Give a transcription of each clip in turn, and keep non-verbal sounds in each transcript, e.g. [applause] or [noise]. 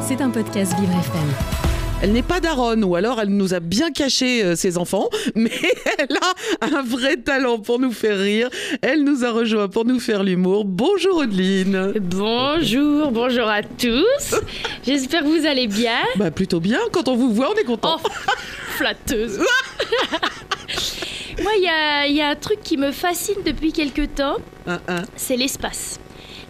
C'est un podcast Vivre FM. Elle n'est pas daronne, ou alors elle nous a bien caché euh, ses enfants, [laughs] mais elle a un vrai talent pour nous faire rire. Elle nous a rejoint pour nous faire l'humour. Bonjour Audeline. Bonjour, bonjour à tous. J'espère que vous allez bien. Bah plutôt bien, quand on vous voit, on est content. Oh, [laughs] flatteuse. [laughs] Moi, il y a, il y a un truc qui me fascine depuis quelques temps, Un, un. c'est l'espace.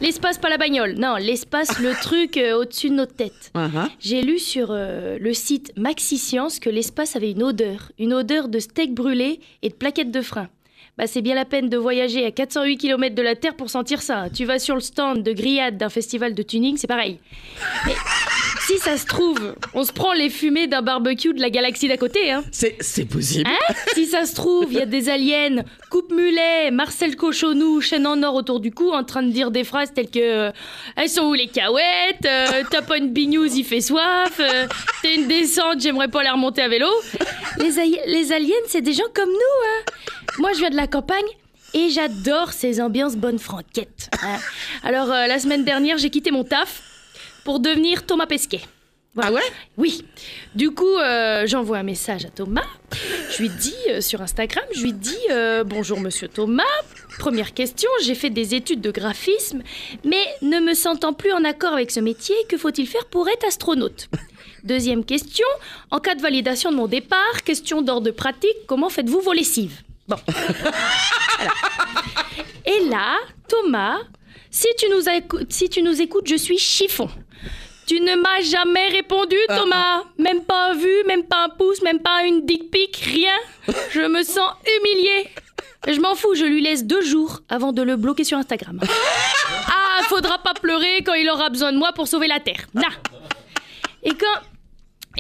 L'espace, pas la bagnole. Non, l'espace, le [laughs] truc euh, au-dessus de notre tête. Un. J'ai lu sur euh, le site Maxi Science que l'espace avait une odeur, une odeur de steak brûlé et de plaquettes de frein. Bah, c'est bien la peine de voyager à 408 km de la Terre pour sentir ça. Tu vas sur le stand de grillade d'un festival de tuning, c'est pareil. Mais si ça se trouve, on se prend les fumées d'un barbecue de la galaxie d'à côté, hein. C'est, possible. Hein [laughs] si ça se trouve, il y a des aliens, coupe mulet, Marcel Cochonou, chaîne en or autour du cou, en train de dire des phrases telles que euh, Elles sont où les cahuètes euh, T'as pas une bignouse, il fait soif euh, T'es une descente, j'aimerais pas les remonter à vélo. Les, les aliens, c'est des gens comme nous, hein. Moi, je viens de la campagne. Et j'adore ces ambiances bonne franquette. hein. Alors, euh, la semaine dernière, j'ai quitté mon taf pour devenir Thomas Pesquet. Voilà. Ah ouais? Oui. Du coup, euh, j'envoie un message à Thomas. Je lui dis euh, sur Instagram, je lui dis euh, bonjour Monsieur Thomas. Première question, j'ai fait des études de graphisme, mais ne me sentant plus en accord avec ce métier, que faut-il faire pour être astronaute? Deuxième question, en cas de validation de mon départ, question d'ordre pratique, comment faites-vous vos lessives? Bon. Voilà. [laughs] Et là, Thomas, si tu nous, écou- si tu nous écoutes, je suis chiffon. Tu ne m'as jamais répondu, Thomas. Même pas un vu, même pas un pouce, même pas une dick pic, rien. Je me sens humiliée. Je m'en fous, je lui laisse deux jours avant de le bloquer sur Instagram. Ah, faudra pas pleurer quand il aura besoin de moi pour sauver la Terre. Nah. Et quand...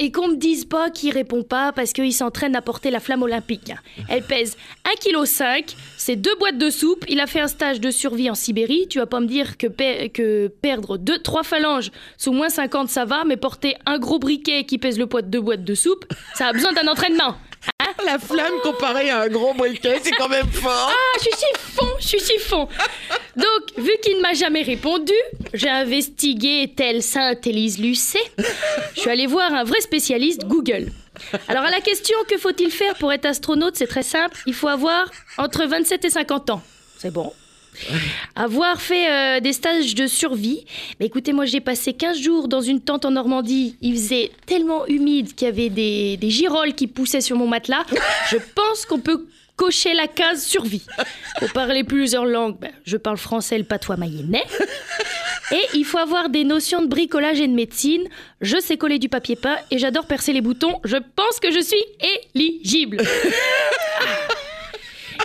Et qu'on me dise pas qu'il répond pas parce qu'il s'entraîne à porter la flamme olympique. Elle pèse 1,5 kg, c'est deux boîtes de soupe, il a fait un stage de survie en Sibérie. Tu vas pas me dire que, pe- que perdre deux, trois phalanges sous moins 50 ça va, mais porter un gros briquet qui pèse le poids de deux boîtes de soupe, ça a besoin d'un entraînement. La flamme comparée à un gros briquet, c'est quand même fort. Ah, je suis chiffon, je suis chiffon. Donc, vu qu'il ne m'a jamais répondu, j'ai investigué telle sainte Élise Lucet. Je suis allée voir un vrai spécialiste Google. Alors, à la question que faut-il faire pour être astronaute, c'est très simple. Il faut avoir entre 27 et 50 ans. C'est bon. Avoir fait euh, des stages de survie. Mais écoutez, moi j'ai passé 15 jours dans une tente en Normandie. Il faisait tellement humide qu'il y avait des, des girolles qui poussaient sur mon matelas. Je pense qu'on peut cocher la case survie. Pour parler plusieurs langues, ben, je parle français, le patois mayennais. Et il faut avoir des notions de bricolage et de médecine. Je sais coller du papier peint et j'adore percer les boutons. Je pense que je suis éligible.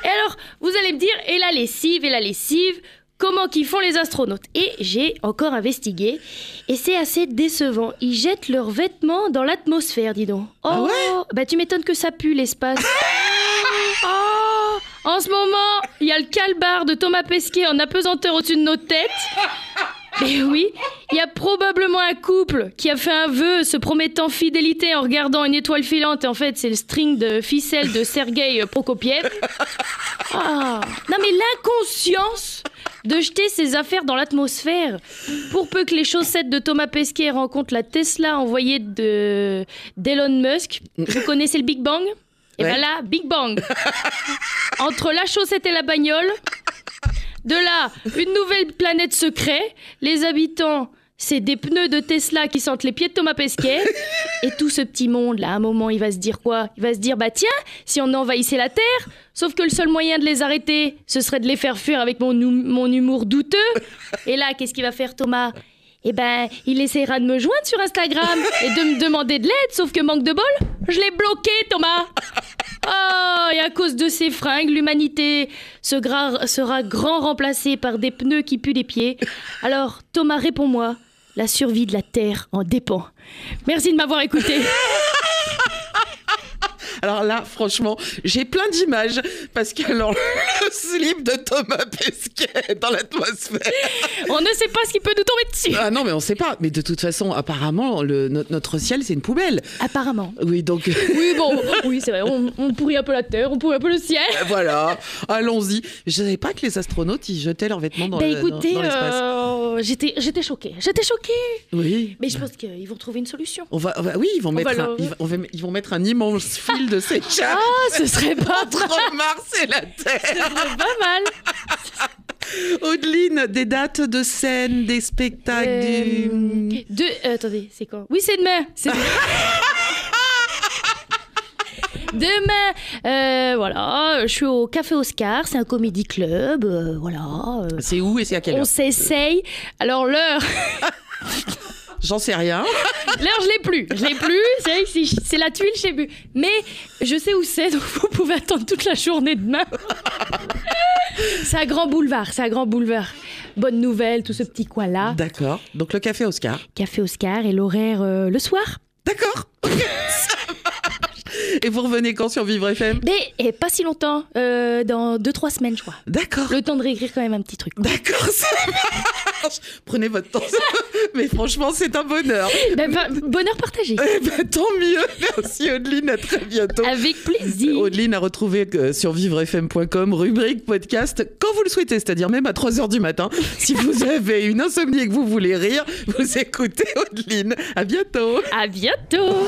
Et alors, vous allez me dire, et la lessive, et la lessive, comment qu'ils font les astronautes? Et j'ai encore investigué, et c'est assez décevant. Ils jettent leurs vêtements dans l'atmosphère, dis donc. Oh, Ah ouais? Bah tu m'étonnes que ça pue l'espace. En ce moment, il y a le calbar de Thomas Pesquet en apesanteur au-dessus de nos têtes. Et oui, il y a probablement un couple qui a fait un vœu se promettant fidélité en regardant une étoile filante et en fait c'est le string de ficelle de Sergei Prokopiev. Ah, non mais l'inconscience de jeter ses affaires dans l'atmosphère. Pour peu que les chaussettes de Thomas Pesquet rencontrent la Tesla envoyée de d'Elon Musk. Vous connaissez le Big Bang? Et Ouais. ben là, Big Bang. [laughs] Entre la chaussette et la bagnole, de là, une nouvelle planète secret. Les habitants, c'est des pneus de Tesla qui sentent les pieds de Thomas Pesquet. Et tout ce petit monde, là, à un moment, il va se dire quoi? Il va se dire, bah tiens, si on envahissait la Terre, sauf que le seul moyen de les arrêter, ce serait de les faire fuir avec mon, hum- mon humour douteux. Et là, qu'est-ce qu'il va faire, Thomas? Eh ben, il essaiera de me joindre sur Instagram et de me demander de l'aide, sauf que manque de bol, je l'ai bloqué, Thomas. Oh, et à cause de ces fringues, l'humanité sera grand remplacée par des pneus qui puent les pieds. Alors, Thomas, réponds-moi. La survie de la Terre en dépend. Merci de m'avoir écouté. Alors là, franchement, j'ai plein d'images parce que alors, le slip de Thomas Pesquet dans l'atmosphère. On ne sait pas ce qui peut nous tomber dessus. Ah non, mais on sait pas. Mais de toute façon, apparemment, le, notre, notre ciel, c'est une poubelle. Apparemment. Oui, donc Oui, bon, oui, c'est vrai, on, on pourrit un peu la terre, on pourrit un peu le ciel. [laughs] voilà, allons-y. Je savais pas que les astronautes, ils jetaient leurs vêtements dans Bah le- écoutez, dans l'espace. euh, j'étais, j'étais choquée. J'étais choquée. Oui. Mais je pense qu'ils vont trouver une solution. On va, on va- oui, ils vont, mettre va un, le- ils, vont- on va- ils vont mettre un immense fil de Ah, ce serait pas mal. entre Mars et la Terre. Pas mal. [laughs] Audeline, des dates de scène, des spectacles, Euh, du... De, euh, attendez, c'est quand? Oui, c'est demain. C'est demain. [laughs] Demain, euh, voilà, je suis au Café Oscar, c'est un comédie club, euh, voilà. euh, C'est où et c'est à quelle on heure s'essaye. Alors l'heure, [laughs] J'en sais rien. [laughs] l'heure je l'ai plus, je l'ai plus. C'est vrai que c'est- la tuile chez Bu. Mais je sais où c'est, donc vous pouvez attendre toute la journée demain. [laughs] c'est à Grand Boulevard, c'est à Grand Boulevard. Bonne nouvelle, tout ce petit coin là. D'accord. Donc le café Oscar. Café Oscar et l'horaire euh, le soir. D'accord. [laughs] Et vous revenez quand sur Vivre FM Mais et pas si longtemps, euh, dans 2-3 semaines, je crois. D'accord. Le temps de réécrire quand même un petit truc. D'accord, ça marche. Prenez votre temps. [laughs] Mais franchement, c'est un bonheur. Ben, ben, bonheur partagé. Eh ben, tant mieux. Merci Audeline, à très bientôt. Avec plaisir. Audeline à retrouver euh, sur vivrefm.com, rubrique podcast, quand vous le souhaitez, c'est-à-dire même à 3h du matin. Si vous [laughs] avez une insomnie et que vous voulez rire, vous écoutez Audeline. À bientôt. À bientôt.